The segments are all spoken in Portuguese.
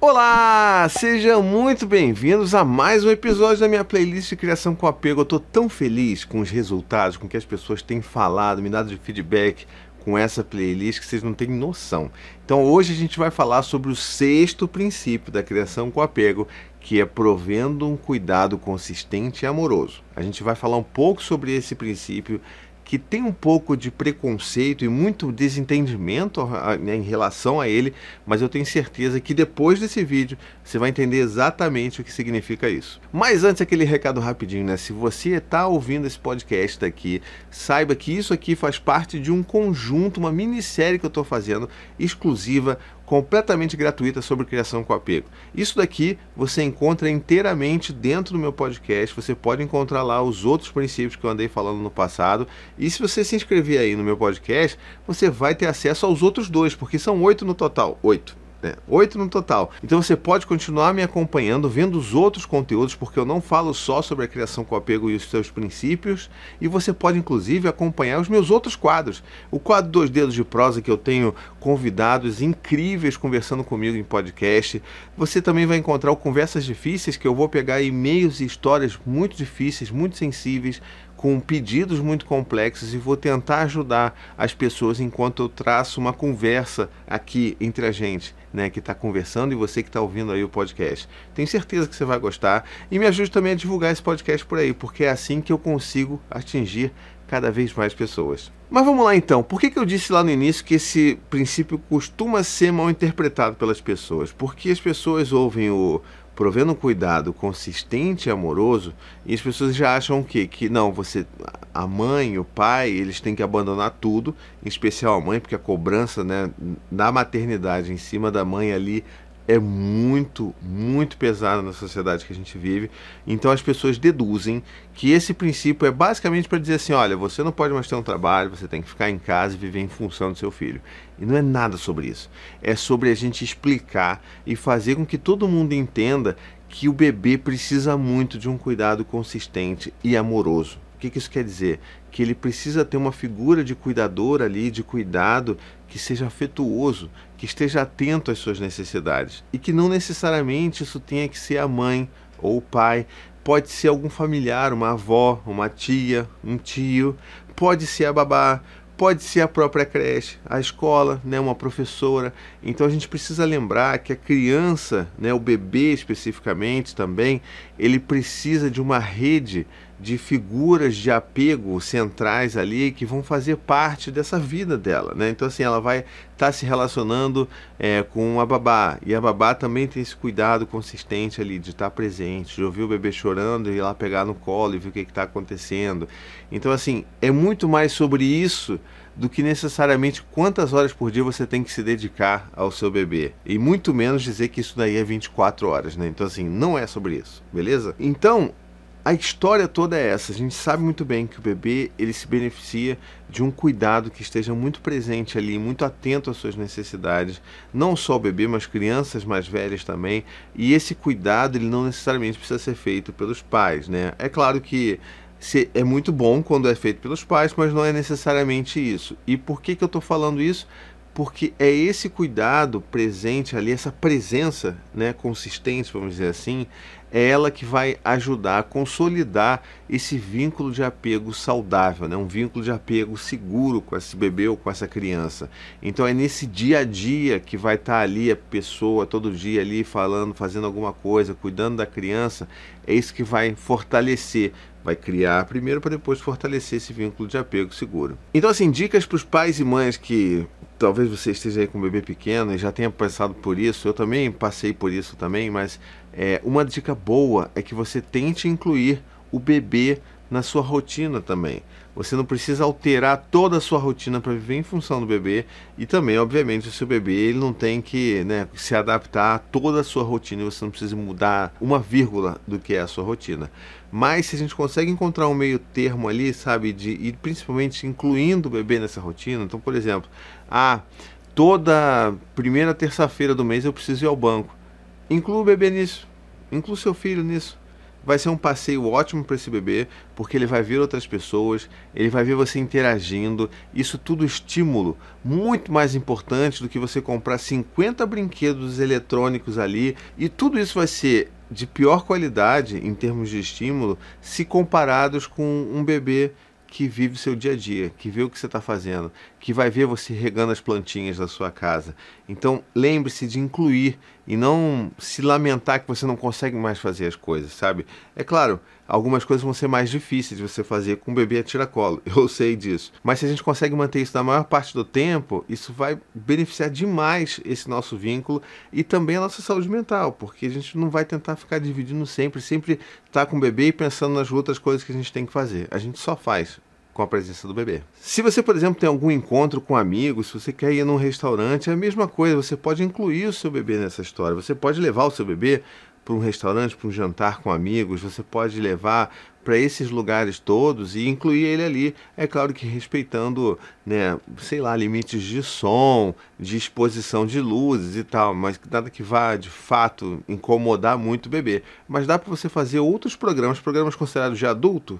Olá, sejam muito bem-vindos a mais um episódio da minha playlist de criação com apego. Eu tô tão feliz com os resultados, com o que as pessoas têm falado, me dado de feedback com essa playlist que vocês não têm noção. Então hoje a gente vai falar sobre o sexto princípio da criação com apego, que é provendo um cuidado consistente e amoroso. A gente vai falar um pouco sobre esse princípio que tem um pouco de preconceito e muito desentendimento né, em relação a ele, mas eu tenho certeza que depois desse vídeo você vai entender exatamente o que significa isso. Mas antes, aquele recado rapidinho, né? Se você está ouvindo esse podcast daqui, saiba que isso aqui faz parte de um conjunto, uma minissérie que eu estou fazendo exclusiva completamente gratuita sobre criação com apego. Isso daqui você encontra inteiramente dentro do meu podcast. Você pode encontrar lá os outros princípios que eu andei falando no passado. E se você se inscrever aí no meu podcast, você vai ter acesso aos outros dois, porque são oito no total. Oito né? Oito no total. Então você pode continuar me acompanhando, vendo os outros conteúdos, porque eu não falo só sobre a criação com apego e os seus princípios. E você pode, inclusive, acompanhar os meus outros quadros. O quadro Dois Dedos de Prosa, que eu tenho convidados incríveis conversando comigo em podcast. Você também vai encontrar o Conversas Difíceis, que eu vou pegar e-mails e histórias muito difíceis, muito sensíveis, com pedidos muito complexos e vou tentar ajudar as pessoas enquanto eu traço uma conversa aqui entre a gente, né, que está conversando e você que está ouvindo aí o podcast. Tenho certeza que você vai gostar e me ajude também a divulgar esse podcast por aí, porque é assim que eu consigo atingir cada vez mais pessoas. Mas vamos lá então, por que, que eu disse lá no início que esse princípio costuma ser mal interpretado pelas pessoas? Porque as pessoas ouvem o provendo um cuidado consistente e amoroso, e as pessoas já acham o quê? Que não, você, a mãe, o pai, eles têm que abandonar tudo, em especial a mãe, porque a cobrança né, da maternidade em cima da mãe ali é muito, muito pesada na sociedade que a gente vive. Então as pessoas deduzem que esse princípio é basicamente para dizer assim: olha, você não pode mais ter um trabalho, você tem que ficar em casa e viver em função do seu filho. E não é nada sobre isso. É sobre a gente explicar e fazer com que todo mundo entenda que o bebê precisa muito de um cuidado consistente e amoroso. O que, que isso quer dizer? Que ele precisa ter uma figura de cuidador ali, de cuidado, que seja afetuoso, que esteja atento às suas necessidades. E que não necessariamente isso tenha que ser a mãe ou o pai. Pode ser algum familiar, uma avó, uma tia, um tio, pode ser a babá, pode ser a própria creche, a escola, né, uma professora. Então a gente precisa lembrar que a criança, né, o bebê especificamente também, ele precisa de uma rede de figuras de apego centrais ali que vão fazer parte dessa vida dela, né? Então assim, ela vai estar tá se relacionando é, com a babá e a babá também tem esse cuidado consistente ali de estar tá presente, de ouvir o bebê chorando e ir lá pegar no colo e ver o que está acontecendo. Então assim, é muito mais sobre isso do que necessariamente quantas horas por dia você tem que se dedicar ao seu bebê. E muito menos dizer que isso daí é 24 horas, né? Então assim, não é sobre isso, beleza? Então, a história toda é essa. A gente sabe muito bem que o bebê ele se beneficia de um cuidado que esteja muito presente ali, muito atento às suas necessidades. Não só o bebê, mas crianças mais velhas também. E esse cuidado ele não necessariamente precisa ser feito pelos pais, né? É claro que é muito bom quando é feito pelos pais, mas não é necessariamente isso. E por que, que eu estou falando isso? Porque é esse cuidado presente ali, essa presença né, consistente, vamos dizer assim, é ela que vai ajudar a consolidar esse vínculo de apego saudável, né? um vínculo de apego seguro com esse bebê ou com essa criança. Então é nesse dia a dia que vai estar ali a pessoa todo dia ali falando, fazendo alguma coisa, cuidando da criança, é isso que vai fortalecer, vai criar primeiro para depois fortalecer esse vínculo de apego seguro. Então assim, dicas para os pais e mães que talvez você esteja aí com um bebê pequeno e já tenha passado por isso, eu também passei por isso também, mas é, uma dica boa é que você tente incluir o bebê na sua rotina também. Você não precisa alterar toda a sua rotina para viver em função do bebê e também, obviamente, o seu bebê ele não tem que né, se adaptar a toda a sua rotina você não precisa mudar uma vírgula do que é a sua rotina. Mas se a gente consegue encontrar um meio termo ali, sabe, de e principalmente incluindo o bebê nessa rotina, então, por exemplo, ah, toda primeira terça-feira do mês eu preciso ir ao banco. Inclua o bebê nisso, inclua seu filho nisso vai ser um passeio ótimo para esse bebê, porque ele vai ver outras pessoas, ele vai ver você interagindo. Isso tudo estímulo muito mais importante do que você comprar 50 brinquedos eletrônicos ali, e tudo isso vai ser de pior qualidade em termos de estímulo se comparados com um bebê que vive o seu dia a dia, que vê o que você está fazendo, que vai ver você regando as plantinhas da sua casa. Então lembre-se de incluir e não se lamentar que você não consegue mais fazer as coisas, sabe? É claro, algumas coisas vão ser mais difíceis de você fazer com o bebê a tiracolo, eu sei disso. Mas se a gente consegue manter isso na maior parte do tempo, isso vai beneficiar demais esse nosso vínculo e também a nossa saúde mental, porque a gente não vai tentar ficar dividindo sempre, sempre estar tá com o bebê e pensando nas outras coisas que a gente tem que fazer. A gente só faz com a presença do bebê. Se você, por exemplo, tem algum encontro com amigos, se você quer ir num restaurante, é a mesma coisa, você pode incluir o seu bebê nessa história. Você pode levar o seu bebê para um restaurante, para um jantar com amigos, você pode levar para esses lugares todos e incluir ele ali. É claro que respeitando, né, sei lá, limites de som, de exposição de luzes e tal, mas nada que vá de fato incomodar muito o bebê. Mas dá para você fazer outros programas, programas considerados de adulto,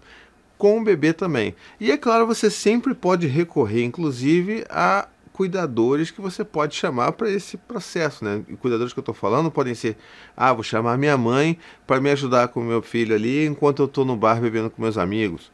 com o bebê também. E é claro, você sempre pode recorrer, inclusive, a cuidadores que você pode chamar para esse processo, né? E cuidadores que eu estou falando podem ser, ah, vou chamar minha mãe para me ajudar com meu filho ali enquanto eu estou no bar bebendo com meus amigos.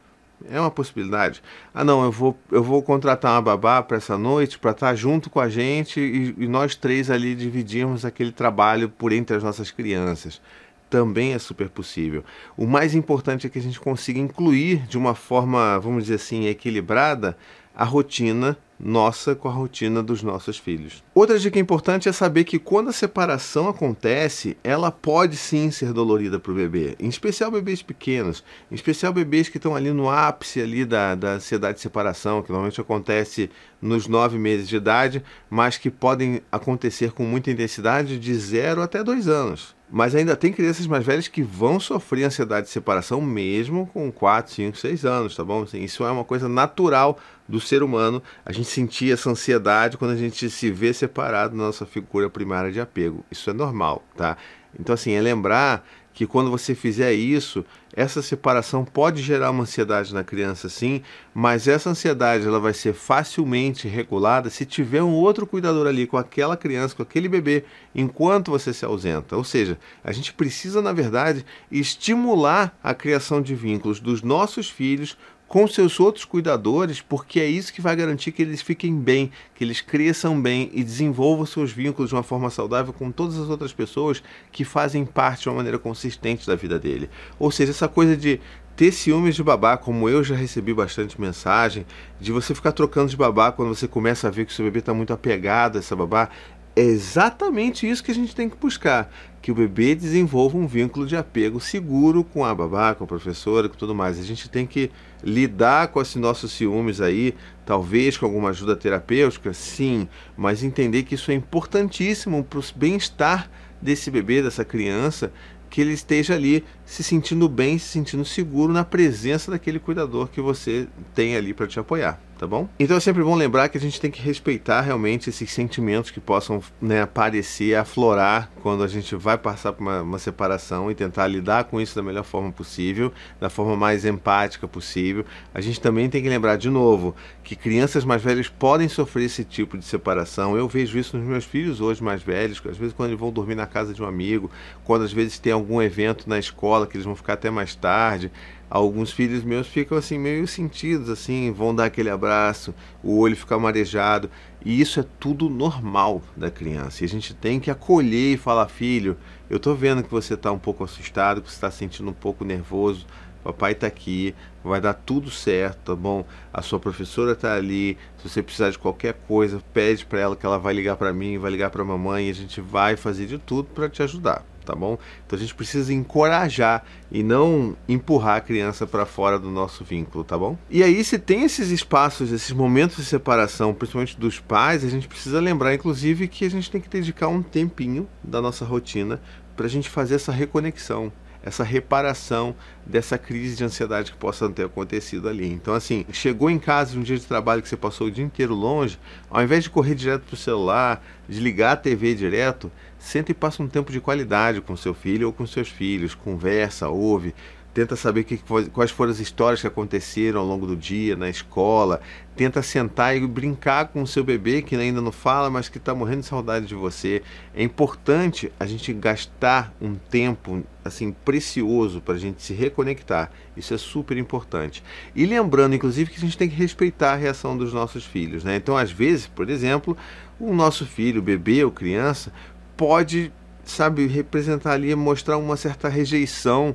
É uma possibilidade. Ah, não, eu vou, eu vou contratar uma babá para essa noite para estar tá junto com a gente e, e nós três ali dividirmos aquele trabalho por entre as nossas crianças também é super possível. O mais importante é que a gente consiga incluir de uma forma, vamos dizer assim, equilibrada a rotina nossa com a rotina dos nossos filhos. Outra dica importante é saber que quando a separação acontece, ela pode sim ser dolorida para o bebê, em especial bebês pequenos, em especial bebês que estão ali no ápice ali da, da ansiedade de separação, que normalmente acontece nos nove meses de idade, mas que podem acontecer com muita intensidade de zero até dois anos. Mas ainda tem crianças mais velhas que vão sofrer ansiedade de separação mesmo com 4, 5, 6 anos, tá bom? Assim, isso é uma coisa natural do ser humano. A gente sentir essa ansiedade quando a gente se vê separado da nossa figura primária de apego. Isso é normal, tá? Então, assim, é lembrar que quando você fizer isso, essa separação pode gerar uma ansiedade na criança, sim, mas essa ansiedade ela vai ser facilmente regulada se tiver um outro cuidador ali com aquela criança, com aquele bebê, enquanto você se ausenta. Ou seja, a gente precisa, na verdade, estimular a criação de vínculos dos nossos filhos com seus outros cuidadores, porque é isso que vai garantir que eles fiquem bem, que eles cresçam bem e desenvolvam seus vínculos de uma forma saudável com todas as outras pessoas que fazem parte de uma maneira consistente da vida dele. Ou seja, essa coisa de ter ciúmes de babá, como eu já recebi bastante mensagem, de você ficar trocando de babá quando você começa a ver que seu bebê está muito apegado a essa babá, é exatamente isso que a gente tem que buscar, que o bebê desenvolva um vínculo de apego seguro com a babá, com a professora, com tudo mais. A gente tem que lidar com esses nossos ciúmes aí, talvez com alguma ajuda terapêutica, sim, mas entender que isso é importantíssimo para o bem-estar desse bebê, dessa criança, que ele esteja ali se sentindo bem, se sentindo seguro na presença daquele cuidador que você tem ali para te apoiar tá bom? Então é sempre bom lembrar que a gente tem que respeitar realmente esses sentimentos que possam né, aparecer, aflorar quando a gente vai passar por uma, uma, separação e tentar lidar com isso da melhor forma possível, da forma mais empática possível. A gente também tem que lembrar de novo que crianças mais velhas podem sofrer esse tipo de separação. Eu vejo isso nos meus filhos hoje mais velhos, às vezes quando eles vão dormir na casa de um amigo, quando às vezes tem algum evento na escola que eles vão ficar até mais tarde alguns filhos meus ficam assim meio sentidos assim, vão dar aquele abraço, o olho fica marejado, e isso é tudo normal da criança. E a gente tem que acolher e falar, filho, eu tô vendo que você está um pouco assustado, que você está sentindo um pouco nervoso. Papai está aqui, vai dar tudo certo, tá bom? A sua professora está ali. Se você precisar de qualquer coisa, pede para ela que ela vai ligar para mim, vai ligar para mamãe e a gente vai fazer de tudo para te ajudar tá bom? Então a gente precisa encorajar e não empurrar a criança para fora do nosso vínculo, tá bom? E aí, se tem esses espaços, esses momentos de separação, principalmente dos pais, a gente precisa lembrar, inclusive, que a gente tem que dedicar um tempinho da nossa rotina para a gente fazer essa reconexão essa reparação dessa crise de ansiedade que possa ter acontecido ali. Então, assim, chegou em casa um dia de trabalho que você passou o dia inteiro longe, ao invés de correr direto para o celular, de ligar a TV direto, senta e passa um tempo de qualidade com seu filho ou com seus filhos, conversa, ouve, tenta saber que, quais foram as histórias que aconteceram ao longo do dia, na escola, tenta sentar e brincar com o seu bebê que ainda não fala, mas que está morrendo de saudade de você. É importante a gente gastar um tempo assim precioso para a gente se reconectar. Isso é super importante. E lembrando, inclusive, que a gente tem que respeitar a reação dos nossos filhos. Né? Então, às vezes, por exemplo, o nosso filho, bebê ou criança, pode, sabe, representar ali, mostrar uma certa rejeição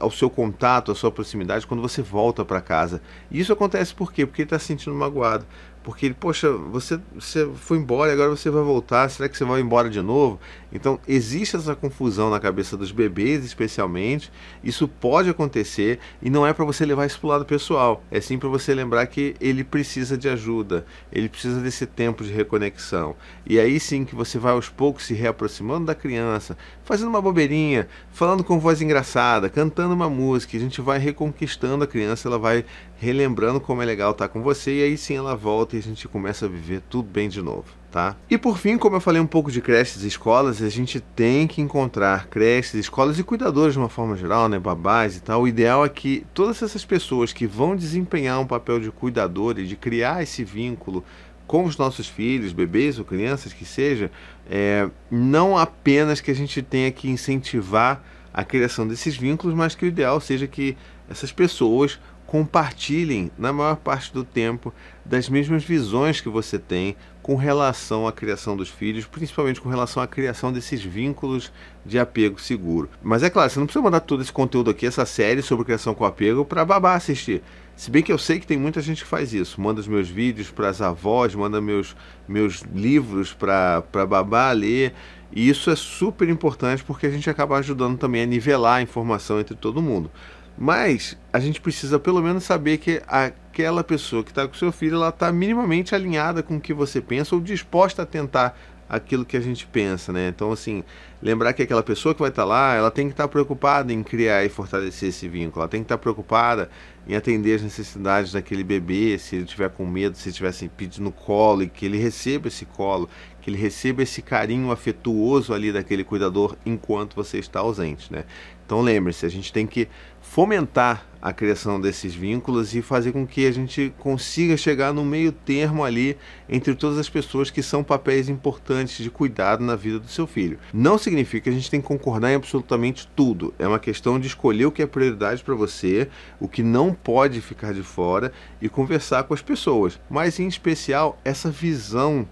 ao seu contato, à sua proximidade quando você volta para casa. E isso acontece por quê? Porque ele está se sentindo magoado porque ele, poxa, você, você foi embora e agora você vai voltar, será que você vai embora de novo? Então, existe essa confusão na cabeça dos bebês, especialmente. Isso pode acontecer e não é para você levar isso para o lado pessoal, é sim para você lembrar que ele precisa de ajuda, ele precisa desse tempo de reconexão. E aí sim que você vai aos poucos se reaproximando da criança, fazendo uma bobeirinha, falando com voz engraçada, cantando uma música, a gente vai reconquistando a criança, ela vai relembrando como é legal estar com você e aí sim ela volta a gente começa a viver tudo bem de novo, tá? E por fim, como eu falei um pouco de creches e escolas, a gente tem que encontrar creches, escolas e cuidadores de uma forma geral, né, babás e tal. O ideal é que todas essas pessoas que vão desempenhar um papel de cuidador e de criar esse vínculo com os nossos filhos, bebês ou crianças que seja, é, não apenas que a gente tenha que incentivar a criação desses vínculos, mas que o ideal seja que essas pessoas compartilhem, na maior parte do tempo, das mesmas visões que você tem com relação à criação dos filhos, principalmente com relação à criação desses vínculos de apego seguro. Mas é claro, você não precisa mandar todo esse conteúdo aqui, essa série sobre criação com apego, para babá assistir. Se bem que eu sei que tem muita gente que faz isso, manda os meus vídeos para as avós, manda meus, meus livros para babá ler. E isso é super importante porque a gente acaba ajudando também a nivelar a informação entre todo mundo. Mas a gente precisa pelo menos saber que aquela pessoa que está com seu filho, ela está minimamente alinhada com o que você pensa ou disposta a tentar aquilo que a gente pensa, né? Então, assim, lembrar que aquela pessoa que vai estar tá lá, ela tem que estar tá preocupada em criar e fortalecer esse vínculo, ela tem que estar tá preocupada em atender as necessidades daquele bebê, se ele tiver com medo, se ele tivesse pedindo colo e que ele receba esse colo, que ele receba esse carinho afetuoso ali daquele cuidador enquanto você está ausente, né? Então lembre-se, a gente tem que fomentar a criação desses vínculos e fazer com que a gente consiga chegar no meio termo ali entre todas as pessoas que são papéis importantes de cuidado na vida do seu filho. Não significa que a gente tem que concordar em absolutamente tudo. É uma questão de escolher o que é prioridade para você, o que não pode ficar de fora e conversar com as pessoas. Mas em especial essa visão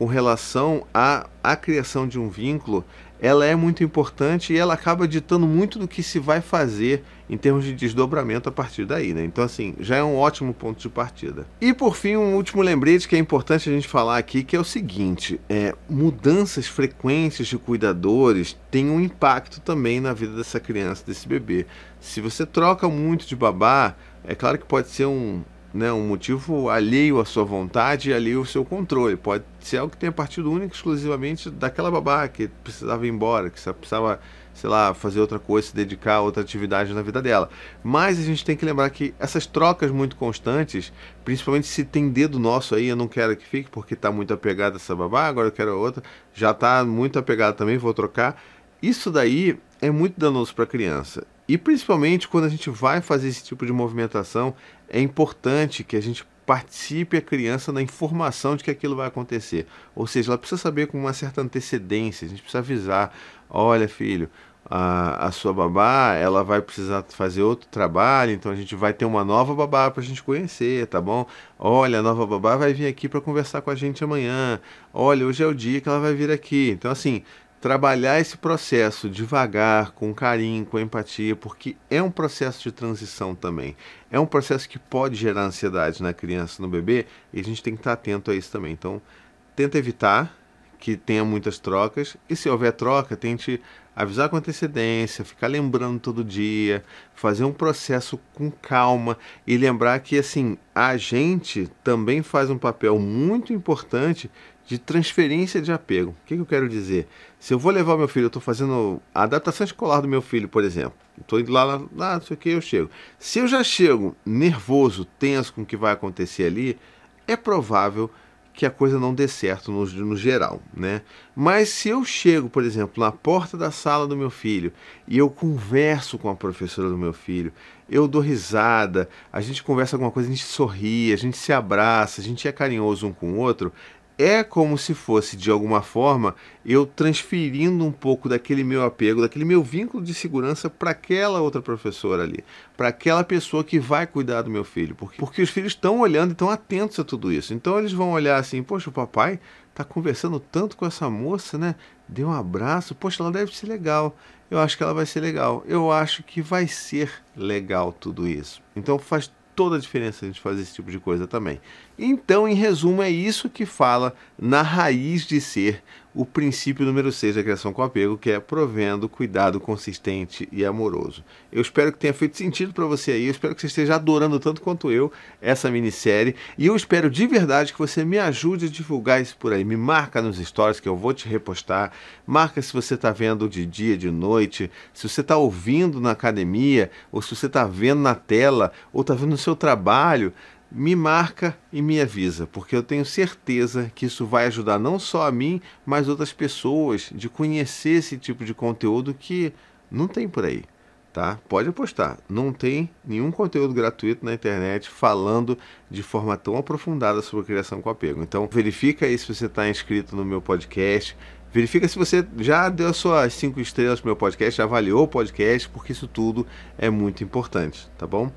com relação à, à criação de um vínculo, ela é muito importante e ela acaba ditando muito do que se vai fazer em termos de desdobramento a partir daí, né? Então, assim, já é um ótimo ponto de partida. E por fim, um último lembrete que é importante a gente falar aqui, que é o seguinte: é, mudanças frequentes de cuidadores têm um impacto também na vida dessa criança, desse bebê. Se você troca muito de babá, é claro que pode ser um, né, um motivo alheio à sua vontade e alheio ao seu controle. Pode ser algo que tenha partido único exclusivamente daquela babá que precisava ir embora, que precisava, sei lá, fazer outra coisa, se dedicar a outra atividade na vida dela. Mas a gente tem que lembrar que essas trocas muito constantes, principalmente se tem dedo nosso aí, eu não quero que fique porque está muito apegado a essa babá, agora eu quero outra, já está muito apegado também, vou trocar. Isso daí é muito danoso para a criança. E principalmente quando a gente vai fazer esse tipo de movimentação, é importante que a gente participe a criança na informação de que aquilo vai acontecer. Ou seja, ela precisa saber com uma certa antecedência, a gente precisa avisar, olha filho, a, a sua babá, ela vai precisar fazer outro trabalho, então a gente vai ter uma nova babá para a gente conhecer, tá bom? Olha, a nova babá vai vir aqui para conversar com a gente amanhã. Olha, hoje é o dia que ela vai vir aqui. Então, assim, trabalhar esse processo devagar, com carinho, com empatia, porque é um processo de transição também. É um processo que pode gerar ansiedade na criança, no bebê, e a gente tem que estar atento a isso também. Então, tenta evitar que tenha muitas trocas, e se houver troca, tente avisar com antecedência, ficar lembrando todo dia, fazer um processo com calma e lembrar que assim, a gente também faz um papel muito importante de transferência de apego. O que, que eu quero dizer? Se eu vou levar meu filho, eu estou fazendo a adaptação escolar do meu filho, por exemplo. Estou indo lá, lá, lá, não sei o que, eu chego. Se eu já chego nervoso, tenso com o que vai acontecer ali, é provável que a coisa não dê certo no, no, geral, né? Mas se eu chego, por exemplo, na porta da sala do meu filho e eu converso com a professora do meu filho, eu dou risada, a gente conversa alguma coisa, a gente sorri, a gente se abraça, a gente é carinhoso um com o outro, é como se fosse, de alguma forma, eu transferindo um pouco daquele meu apego, daquele meu vínculo de segurança para aquela outra professora ali, para aquela pessoa que vai cuidar do meu filho. Porque, porque os filhos estão olhando e estão atentos a tudo isso. Então eles vão olhar assim: poxa, o papai está conversando tanto com essa moça, né? Deu um abraço, poxa, ela deve ser legal. Eu acho que ela vai ser legal. Eu acho que vai ser legal tudo isso. Então faz toda a diferença a gente fazer esse tipo de coisa também. Então, em resumo, é isso que fala na raiz de ser o princípio número 6 da criação com apego, que é provendo cuidado consistente e amoroso. Eu espero que tenha feito sentido para você aí, eu espero que você esteja adorando tanto quanto eu essa minissérie, e eu espero de verdade que você me ajude a divulgar isso por aí. Me marca nos stories que eu vou te repostar, marca se você está vendo de dia, de noite, se você está ouvindo na academia, ou se você está vendo na tela, ou está vendo no seu trabalho me marca e me avisa, porque eu tenho certeza que isso vai ajudar não só a mim, mas outras pessoas de conhecer esse tipo de conteúdo que não tem por aí, tá? Pode apostar, não tem nenhum conteúdo gratuito na internet falando de forma tão aprofundada sobre criação com apego. Então, verifica aí se você está inscrito no meu podcast, Verifica se você já deu suas cinco estrelas pro meu podcast, já avaliou o podcast, porque isso tudo é muito importante, tá bom?